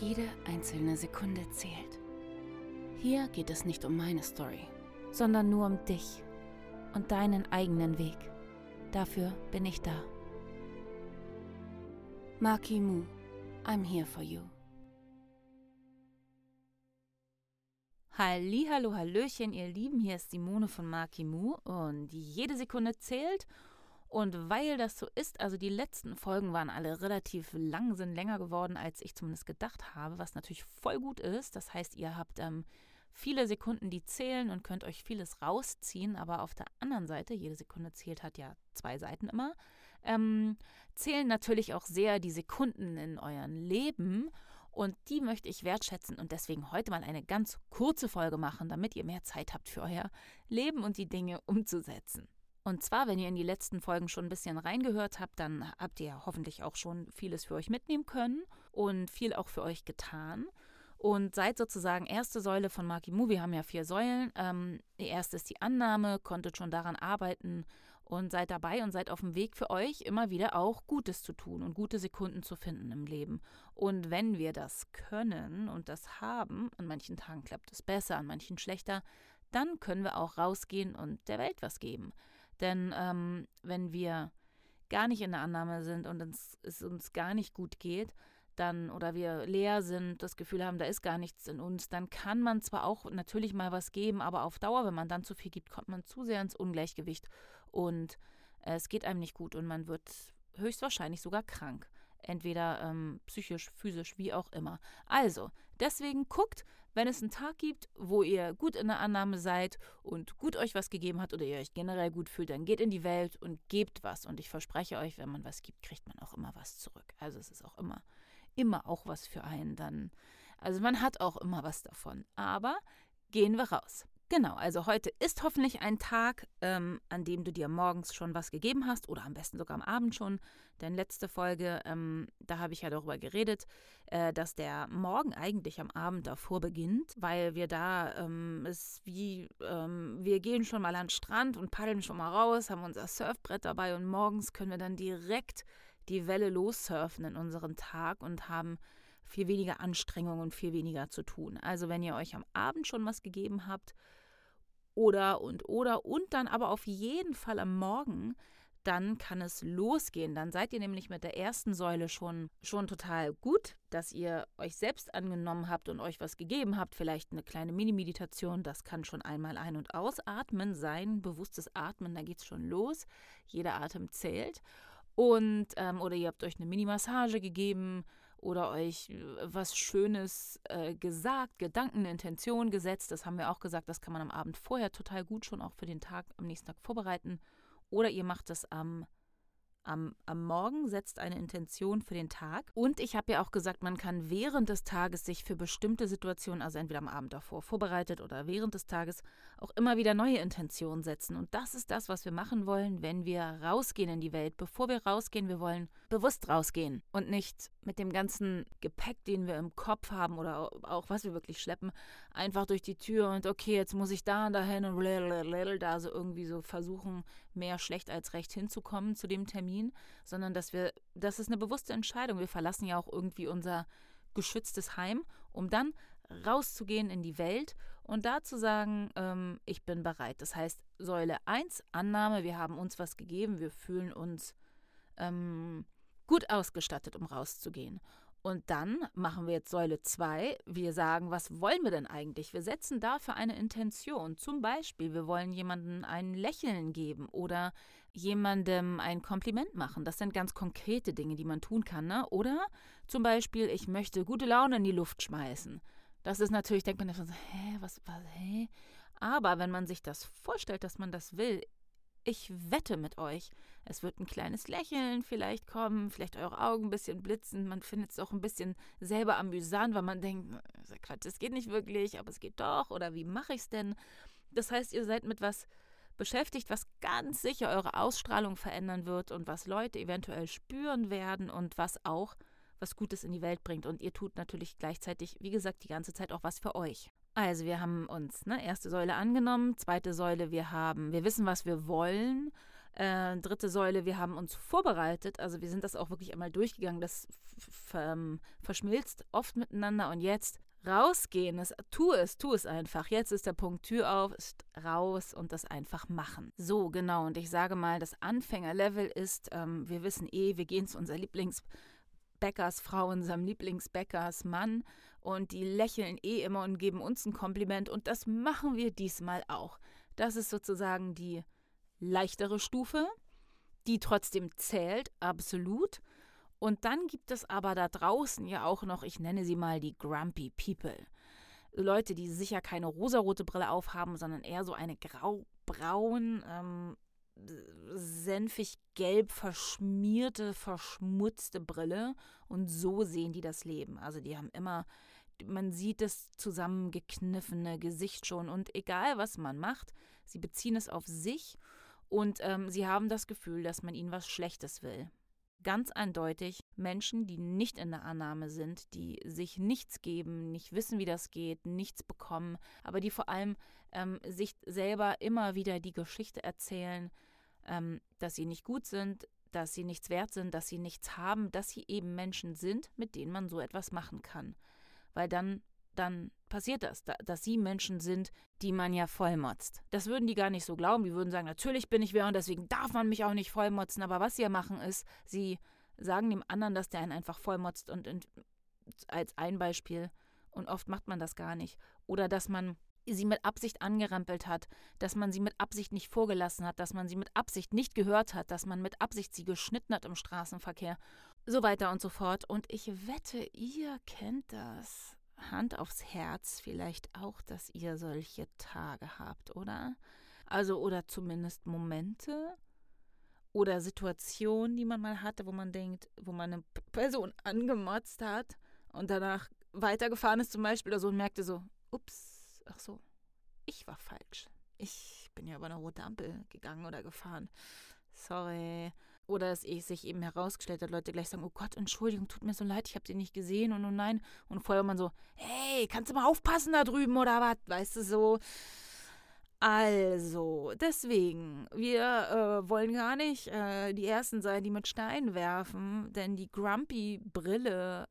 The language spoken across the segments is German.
Jede einzelne Sekunde zählt. Hier geht es nicht um meine Story, sondern nur um dich und deinen eigenen Weg. Dafür bin ich da. Maki Mu, I'm here for you. Hallo, Hallöchen, ihr Lieben, hier ist Simone von Maki Mu und jede Sekunde zählt und weil das so ist, also die letzten Folgen waren alle relativ lang, sind länger geworden, als ich zumindest gedacht habe, was natürlich voll gut ist. Das heißt, ihr habt ähm, viele Sekunden, die zählen und könnt euch vieles rausziehen. Aber auf der anderen Seite, jede Sekunde zählt, hat ja zwei Seiten immer, ähm, zählen natürlich auch sehr die Sekunden in euren Leben. Und die möchte ich wertschätzen und deswegen heute mal eine ganz kurze Folge machen, damit ihr mehr Zeit habt für euer Leben und die Dinge umzusetzen. Und zwar, wenn ihr in die letzten Folgen schon ein bisschen reingehört habt, dann habt ihr hoffentlich auch schon vieles für euch mitnehmen können und viel auch für euch getan. Und seid sozusagen erste Säule von Marky Moo. Wir haben ja vier Säulen. Ähm, die erste ist die Annahme, konntet schon daran arbeiten und seid dabei und seid auf dem Weg für euch immer wieder auch Gutes zu tun und gute Sekunden zu finden im Leben. Und wenn wir das können und das haben, an manchen Tagen klappt es besser, an manchen schlechter, dann können wir auch rausgehen und der Welt was geben. Denn ähm, wenn wir gar nicht in der Annahme sind und uns, es uns gar nicht gut geht, dann oder wir leer sind, das Gefühl haben, da ist gar nichts in uns, dann kann man zwar auch natürlich mal was geben, aber auf Dauer, wenn man dann zu viel gibt, kommt man zu sehr ins Ungleichgewicht und äh, es geht einem nicht gut und man wird höchstwahrscheinlich sogar krank. Entweder ähm, psychisch, physisch, wie auch immer. Also, deswegen guckt, wenn es einen Tag gibt, wo ihr gut in der Annahme seid und gut euch was gegeben hat oder ihr euch generell gut fühlt, dann geht in die Welt und gebt was. Und ich verspreche euch, wenn man was gibt, kriegt man auch immer was zurück. Also es ist auch immer, immer auch was für einen dann. Also man hat auch immer was davon. Aber gehen wir raus. Genau, also heute ist hoffentlich ein Tag, ähm, an dem du dir morgens schon was gegeben hast oder am besten sogar am Abend schon. Denn letzte Folge, ähm, da habe ich ja darüber geredet, äh, dass der Morgen eigentlich am Abend davor beginnt, weil wir da ähm, ist wie, ähm, wir gehen schon mal an den Strand und paddeln schon mal raus, haben unser Surfbrett dabei und morgens können wir dann direkt die Welle lossurfen in unseren Tag und haben viel weniger Anstrengung und viel weniger zu tun. Also wenn ihr euch am Abend schon was gegeben habt, oder und oder und dann aber auf jeden Fall am Morgen, dann kann es losgehen. Dann seid ihr nämlich mit der ersten Säule schon, schon total gut, dass ihr euch selbst angenommen habt und euch was gegeben habt. Vielleicht eine kleine Mini-Meditation, das kann schon einmal ein- und ausatmen sein. Bewusstes Atmen, da geht es schon los. Jeder Atem zählt. Und, ähm, oder ihr habt euch eine Mini-Massage gegeben oder euch äh, was Schönes äh, gesagt, Gedanken, Intention gesetzt. Das haben wir auch gesagt, das kann man am Abend vorher total gut schon auch für den Tag, am nächsten Tag vorbereiten. Oder ihr macht es am am, am Morgen setzt eine Intention für den Tag. Und ich habe ja auch gesagt, man kann während des Tages sich für bestimmte Situationen, also entweder am Abend davor vorbereitet oder während des Tages, auch immer wieder neue Intentionen setzen. Und das ist das, was wir machen wollen, wenn wir rausgehen in die Welt. Bevor wir rausgehen, wir wollen bewusst rausgehen und nicht mit dem ganzen Gepäck, den wir im Kopf haben oder auch was wir wirklich schleppen, einfach durch die Tür und okay, jetzt muss ich da und dahin und da so irgendwie so versuchen, mehr schlecht als recht hinzukommen zu dem Termin, sondern dass wir, das ist eine bewusste Entscheidung. Wir verlassen ja auch irgendwie unser geschütztes Heim, um dann rauszugehen in die Welt und da zu sagen, ähm, ich bin bereit. Das heißt, Säule 1, Annahme, wir haben uns was gegeben, wir fühlen uns ähm, gut ausgestattet, um rauszugehen. Und dann machen wir jetzt Säule 2. Wir sagen, was wollen wir denn eigentlich? Wir setzen dafür eine Intention. Zum Beispiel, wir wollen jemandem ein Lächeln geben oder jemandem ein Kompliment machen. Das sind ganz konkrete Dinge, die man tun kann. Ne? Oder zum Beispiel, ich möchte gute Laune in die Luft schmeißen. Das ist natürlich, denkt man so, hä, was, was, hä? Aber wenn man sich das vorstellt, dass man das will, Ich wette mit euch, es wird ein kleines Lächeln vielleicht kommen, vielleicht eure Augen ein bisschen blitzen. Man findet es auch ein bisschen selber amüsant, weil man denkt, Quatsch, das geht nicht wirklich, aber es geht doch. Oder wie mache ich es denn? Das heißt, ihr seid mit was beschäftigt, was ganz sicher eure Ausstrahlung verändern wird und was Leute eventuell spüren werden und was auch was Gutes in die Welt bringt. Und ihr tut natürlich gleichzeitig, wie gesagt, die ganze Zeit auch was für euch. Also wir haben uns ne, erste Säule angenommen, zweite Säule, wir haben, wir wissen, was wir wollen. Äh, dritte Säule, wir haben uns vorbereitet. Also wir sind das auch wirklich einmal durchgegangen. Das ähm, verschmilzt oft miteinander. Und jetzt rausgehen. Es, tu es, tu es einfach. Jetzt ist der Punkt Tür auf, ist raus und das einfach machen. So, genau. Und ich sage mal, das Anfängerlevel ist, ähm, wir wissen eh, wir gehen zu unserer Lieblingsbäckersfrau, unserem Lieblingsbäckersmann und die lächeln eh immer und geben uns ein Kompliment und das machen wir diesmal auch. Das ist sozusagen die leichtere Stufe, die trotzdem zählt, absolut. Und dann gibt es aber da draußen ja auch noch, ich nenne sie mal die Grumpy People. Leute, die sicher keine rosarote Brille aufhaben, sondern eher so eine graubraun, ähm, senfig gelb verschmierte, verschmutzte Brille. Und so sehen die das Leben. Also die haben immer man sieht das zusammengekniffene Gesicht schon und egal was man macht, sie beziehen es auf sich und ähm, sie haben das Gefühl, dass man ihnen was Schlechtes will. Ganz eindeutig Menschen, die nicht in der Annahme sind, die sich nichts geben, nicht wissen, wie das geht, nichts bekommen, aber die vor allem ähm, sich selber immer wieder die Geschichte erzählen, ähm, dass sie nicht gut sind, dass sie nichts wert sind, dass sie nichts haben, dass sie eben Menschen sind, mit denen man so etwas machen kann weil dann, dann passiert das, da, dass sie Menschen sind, die man ja vollmotzt. Das würden die gar nicht so glauben. Die würden sagen, natürlich bin ich wer und deswegen darf man mich auch nicht vollmotzen. Aber was sie ja machen ist, sie sagen dem anderen, dass der einen einfach vollmotzt und, und als ein Beispiel. Und oft macht man das gar nicht. Oder dass man sie mit Absicht angerempelt hat, dass man sie mit Absicht nicht vorgelassen hat, dass man sie mit Absicht nicht gehört hat, dass man mit Absicht sie geschnitten hat im Straßenverkehr so weiter und so fort. Und ich wette, ihr kennt das. Hand aufs Herz vielleicht auch, dass ihr solche Tage habt, oder? Also, oder zumindest Momente oder Situationen, die man mal hatte, wo man denkt, wo man eine Person angemotzt hat und danach weitergefahren ist zum Beispiel oder so und merkte so, ups, ach so, ich war falsch. Ich bin ja über eine rote Ampel gegangen oder gefahren. Sorry. Oder es sich eben herausgestellt hat, Leute gleich sagen, oh Gott, Entschuldigung, tut mir so leid, ich habe sie nicht gesehen und oh nein. Und vorher man so, hey, kannst du mal aufpassen da drüben oder was? Weißt du so. Also, deswegen, wir äh, wollen gar nicht äh, die Ersten sein, die mit Steinen werfen, denn die Grumpy-Brille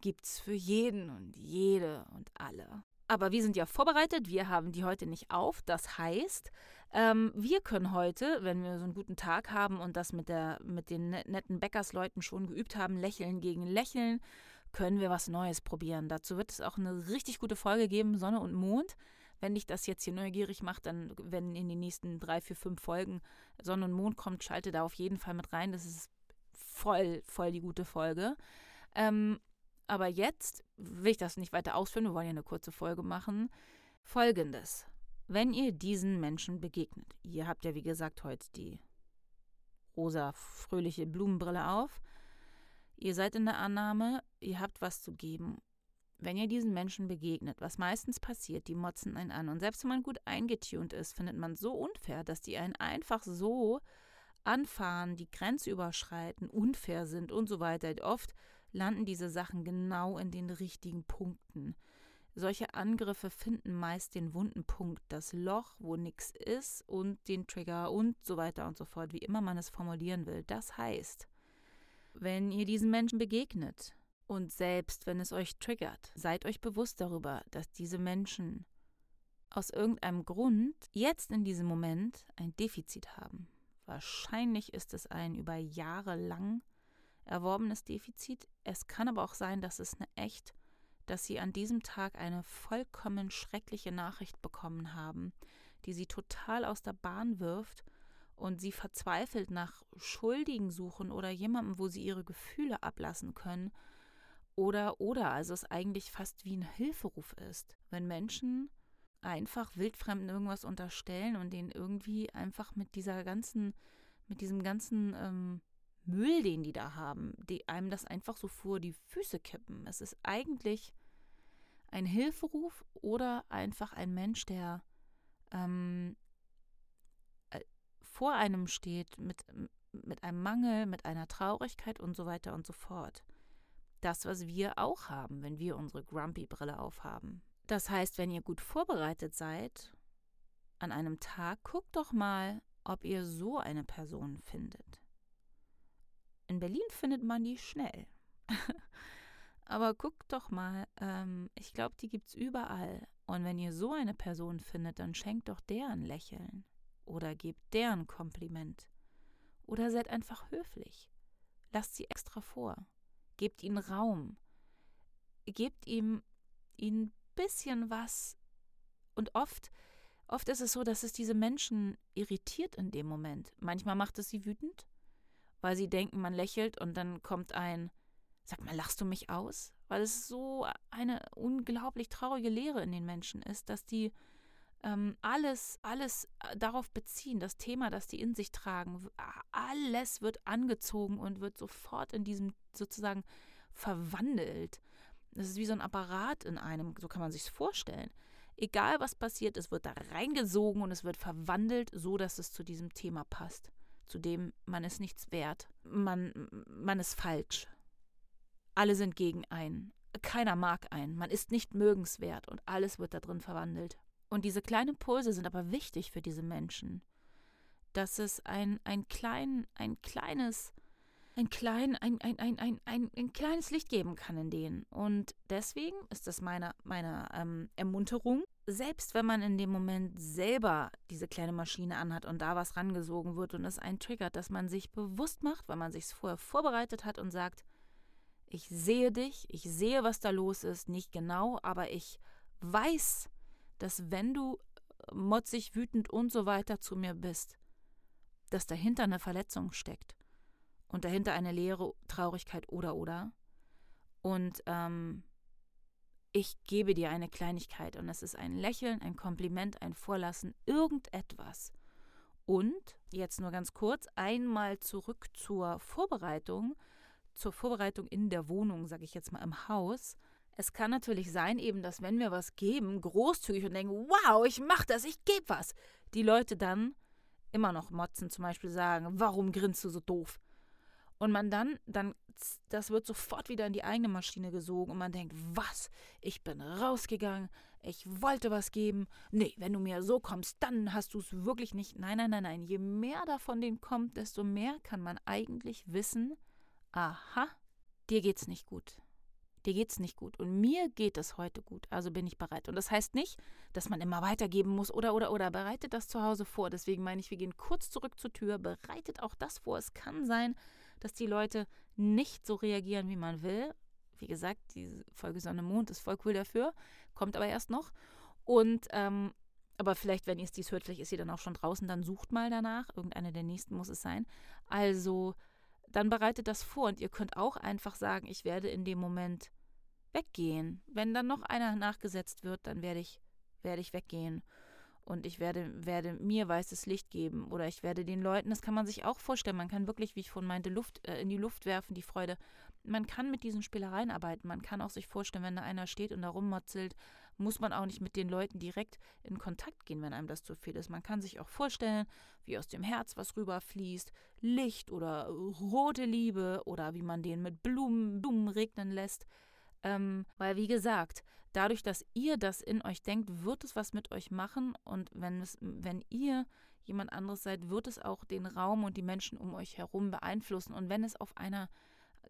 gibt's für jeden und jede und alle. Aber wir sind ja vorbereitet, wir haben die heute nicht auf. Das heißt, ähm, wir können heute, wenn wir so einen guten Tag haben und das mit, der, mit den ne-, netten Bäckersleuten schon geübt haben, Lächeln gegen Lächeln, können wir was Neues probieren. Dazu wird es auch eine richtig gute Folge geben, Sonne und Mond. Wenn dich das jetzt hier neugierig macht, dann, wenn in den nächsten drei, vier, fünf Folgen Sonne und Mond kommt, schalte da auf jeden Fall mit rein. Das ist voll, voll die gute Folge. Ähm, aber jetzt will ich das nicht weiter ausführen, wir wollen ja eine kurze Folge machen. Folgendes wenn ihr diesen Menschen begegnet. Ihr habt ja, wie gesagt, heute die rosa, fröhliche Blumenbrille auf. Ihr seid in der Annahme, ihr habt was zu geben. Wenn ihr diesen Menschen begegnet, was meistens passiert, die motzen einen an. Und selbst wenn man gut eingetunt ist, findet man so unfair, dass die einen einfach so anfahren, die Grenze überschreiten, unfair sind und so weiter. Oft landen diese Sachen genau in den richtigen Punkten. Solche Angriffe finden meist den wunden Punkt, das Loch, wo nichts ist und den Trigger und so weiter und so fort, wie immer man es formulieren will. Das heißt, wenn ihr diesen Menschen begegnet und selbst wenn es euch triggert, seid euch bewusst darüber, dass diese Menschen aus irgendeinem Grund jetzt in diesem Moment ein Defizit haben. Wahrscheinlich ist es ein über Jahre lang erworbenes Defizit. Es kann aber auch sein, dass es eine echt dass sie an diesem Tag eine vollkommen schreckliche Nachricht bekommen haben, die sie total aus der Bahn wirft und sie verzweifelt nach Schuldigen suchen oder jemandem, wo sie ihre Gefühle ablassen können. Oder, oder, also es eigentlich fast wie ein Hilferuf ist, wenn Menschen einfach wildfremden irgendwas unterstellen und den irgendwie einfach mit dieser ganzen, mit diesem ganzen ähm, Müll, den die da haben, die einem das einfach so vor die Füße kippen. Es ist eigentlich ein Hilferuf oder einfach ein Mensch, der ähm, äh, vor einem steht mit, mit einem Mangel, mit einer Traurigkeit und so weiter und so fort. Das, was wir auch haben, wenn wir unsere Grumpy-Brille aufhaben. Das heißt, wenn ihr gut vorbereitet seid an einem Tag, guckt doch mal, ob ihr so eine Person findet. In Berlin findet man die schnell. Aber guckt doch mal, ähm, ich glaube, die gibt es überall. Und wenn ihr so eine Person findet, dann schenkt doch der ein Lächeln. Oder gebt der ein Kompliment. Oder seid einfach höflich. Lasst sie extra vor. Gebt ihnen Raum. Gebt ihm ein bisschen was. Und oft, oft ist es so, dass es diese Menschen irritiert in dem Moment. Manchmal macht es sie wütend, weil sie denken, man lächelt und dann kommt ein, sag mal, lachst du mich aus? Weil es so eine unglaublich traurige Lehre in den Menschen ist, dass die ähm, alles, alles äh, darauf beziehen, das Thema, das die in sich tragen, alles wird angezogen und wird sofort in diesem sozusagen verwandelt. Das ist wie so ein Apparat in einem, so kann man sich vorstellen. Egal was passiert, es wird da reingesogen und es wird verwandelt, so dass es zu diesem Thema passt zu dem man ist nichts wert. Man, man ist falsch. Alle sind gegen einen. Keiner mag einen. Man ist nicht mögenswert und alles wird da drin verwandelt. Und diese kleinen Pulse sind aber wichtig für diese Menschen. Dass es ein, ein, klein, ein kleines, ein, klein, ein, ein, ein, ein, ein, ein kleines Licht geben kann in denen. Und deswegen ist das meine, meine ähm, Ermunterung, selbst wenn man in dem Moment selber diese kleine Maschine anhat und da was rangesogen wird und es einen triggert, dass man sich bewusst macht, weil man sich vorher vorbereitet hat und sagt, ich sehe dich, ich sehe, was da los ist, nicht genau, aber ich weiß, dass wenn du motzig, wütend und so weiter zu mir bist, dass dahinter eine Verletzung steckt und dahinter eine leere Traurigkeit oder oder. Und ähm, ich gebe dir eine Kleinigkeit und es ist ein Lächeln, ein Kompliment, ein Vorlassen, irgendetwas. Und jetzt nur ganz kurz, einmal zurück zur Vorbereitung, zur Vorbereitung in der Wohnung, sage ich jetzt mal im Haus. Es kann natürlich sein, eben, dass wenn wir was geben, großzügig und denken, wow, ich mache das, ich gebe was, die Leute dann immer noch motzen, zum Beispiel sagen, warum grinst du so doof? Und man dann, dann, das wird sofort wieder in die eigene Maschine gesogen und man denkt, was? Ich bin rausgegangen, ich wollte was geben. Nee, wenn du mir so kommst, dann hast du es wirklich nicht. Nein, nein, nein, nein. Je mehr davon den kommt, desto mehr kann man eigentlich wissen, aha, dir geht's nicht gut. Dir geht's nicht gut. Und mir geht es heute gut. Also bin ich bereit. Und das heißt nicht, dass man immer weitergeben muss oder, oder, oder. Bereitet das zu Hause vor. Deswegen meine ich, wir gehen kurz zurück zur Tür. Bereitet auch das vor. Es kann sein, dass die Leute nicht so reagieren, wie man will. Wie gesagt, die Folge Sonne Mond ist voll cool dafür, kommt aber erst noch. Und ähm, aber vielleicht, wenn ihr es dies hört, vielleicht ist sie dann auch schon draußen, dann sucht mal danach. Irgendeine der nächsten muss es sein. Also, dann bereitet das vor und ihr könnt auch einfach sagen, ich werde in dem Moment weggehen. Wenn dann noch einer nachgesetzt wird, dann werde ich, werde ich weggehen und ich werde, werde mir weißes Licht geben oder ich werde den Leuten, das kann man sich auch vorstellen, man kann wirklich, wie ich vorhin meinte, Luft äh, in die Luft werfen, die Freude. Man kann mit diesen Spielereien arbeiten, man kann auch sich vorstellen, wenn da einer steht und da rummotzelt, muss man auch nicht mit den Leuten direkt in Kontakt gehen, wenn einem das zu viel ist. Man kann sich auch vorstellen, wie aus dem Herz was rüberfließt, Licht oder rote Liebe oder wie man den mit Blumen, Blumen regnen lässt. Ähm, weil, wie gesagt, dadurch, dass ihr das in euch denkt, wird es was mit euch machen. Und wenn, es, wenn ihr jemand anderes seid, wird es auch den Raum und die Menschen um euch herum beeinflussen. Und wenn es auf einer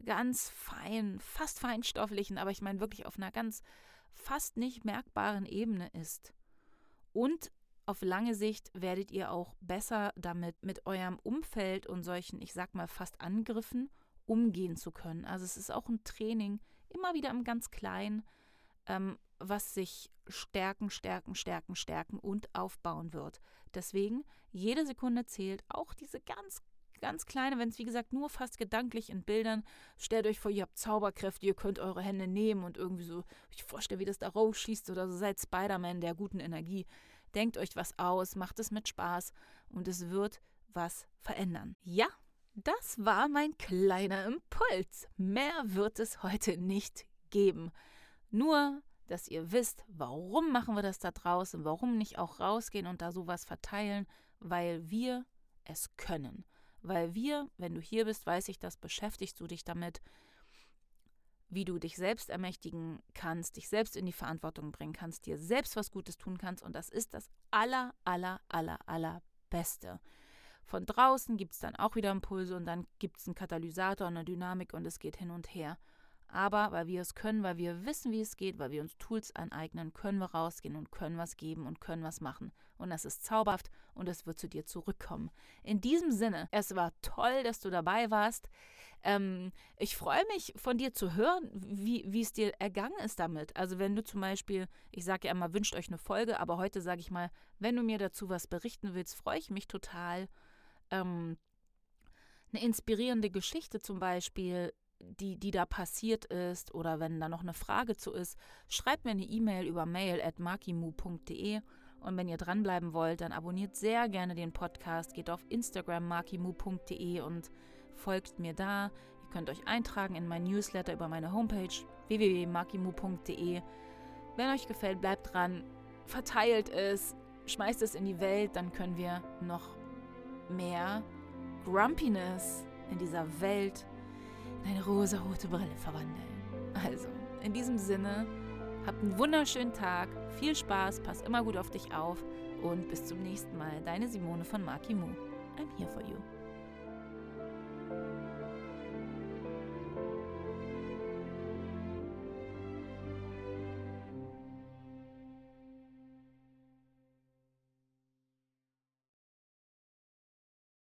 ganz fein, fast feinstofflichen, aber ich meine wirklich auf einer ganz fast nicht merkbaren Ebene ist. Und auf lange Sicht werdet ihr auch besser damit mit eurem Umfeld und solchen, ich sag mal, fast Angriffen umgehen zu können. Also es ist auch ein Training, immer wieder im ganz Kleinen, ähm, was sich stärken, stärken, stärken, stärken und aufbauen wird. Deswegen, jede Sekunde zählt, auch diese ganz Ganz kleine, wenn es wie gesagt nur fast gedanklich in Bildern. Stellt euch vor, ihr habt Zauberkräfte, ihr könnt eure Hände nehmen und irgendwie so, ich vorstelle, wie das da rausschießt oder so. Seid Spider-Man der guten Energie. Denkt euch was aus, macht es mit Spaß und es wird was verändern. Ja, das war mein kleiner Impuls. Mehr wird es heute nicht geben. Nur, dass ihr wisst, warum machen wir das da draußen, warum nicht auch rausgehen und da sowas verteilen, weil wir es können. Weil wir, wenn du hier bist, weiß ich das, beschäftigst du dich damit, wie du dich selbst ermächtigen kannst, dich selbst in die Verantwortung bringen kannst, dir selbst was Gutes tun kannst. Und das ist das aller, aller, aller, aller Beste. Von draußen gibt es dann auch wieder Impulse und dann gibt es einen Katalysator, eine Dynamik und es geht hin und her. Aber weil wir es können, weil wir wissen, wie es geht, weil wir uns Tools aneignen, können wir rausgehen und können was geben und können was machen. Und das ist zauberhaft und es wird zu dir zurückkommen. In diesem Sinne, es war toll, dass du dabei warst. Ähm, ich freue mich von dir zu hören, wie es dir ergangen ist damit. Also wenn du zum Beispiel, ich sage ja immer, wünscht euch eine Folge, aber heute sage ich mal, wenn du mir dazu was berichten willst, freue ich mich total. Ähm, eine inspirierende Geschichte zum Beispiel die, die da passiert ist oder wenn da noch eine Frage zu ist, schreibt mir eine E-Mail über mail at makimu.de und wenn ihr dranbleiben wollt, dann abonniert sehr gerne den Podcast, geht auf Instagram makimu.de und folgt mir da. Ihr könnt euch eintragen in mein Newsletter über meine Homepage www.makimu.de. Wenn euch gefällt, bleibt dran, verteilt es, schmeißt es in die Welt, dann können wir noch mehr Grumpiness in dieser Welt in eine rosa-rote Brille verwandeln. Also, in diesem Sinne, habt einen wunderschönen Tag, viel Spaß, pass immer gut auf dich auf und bis zum nächsten Mal. Deine Simone von Marky Moo. I'm here for you.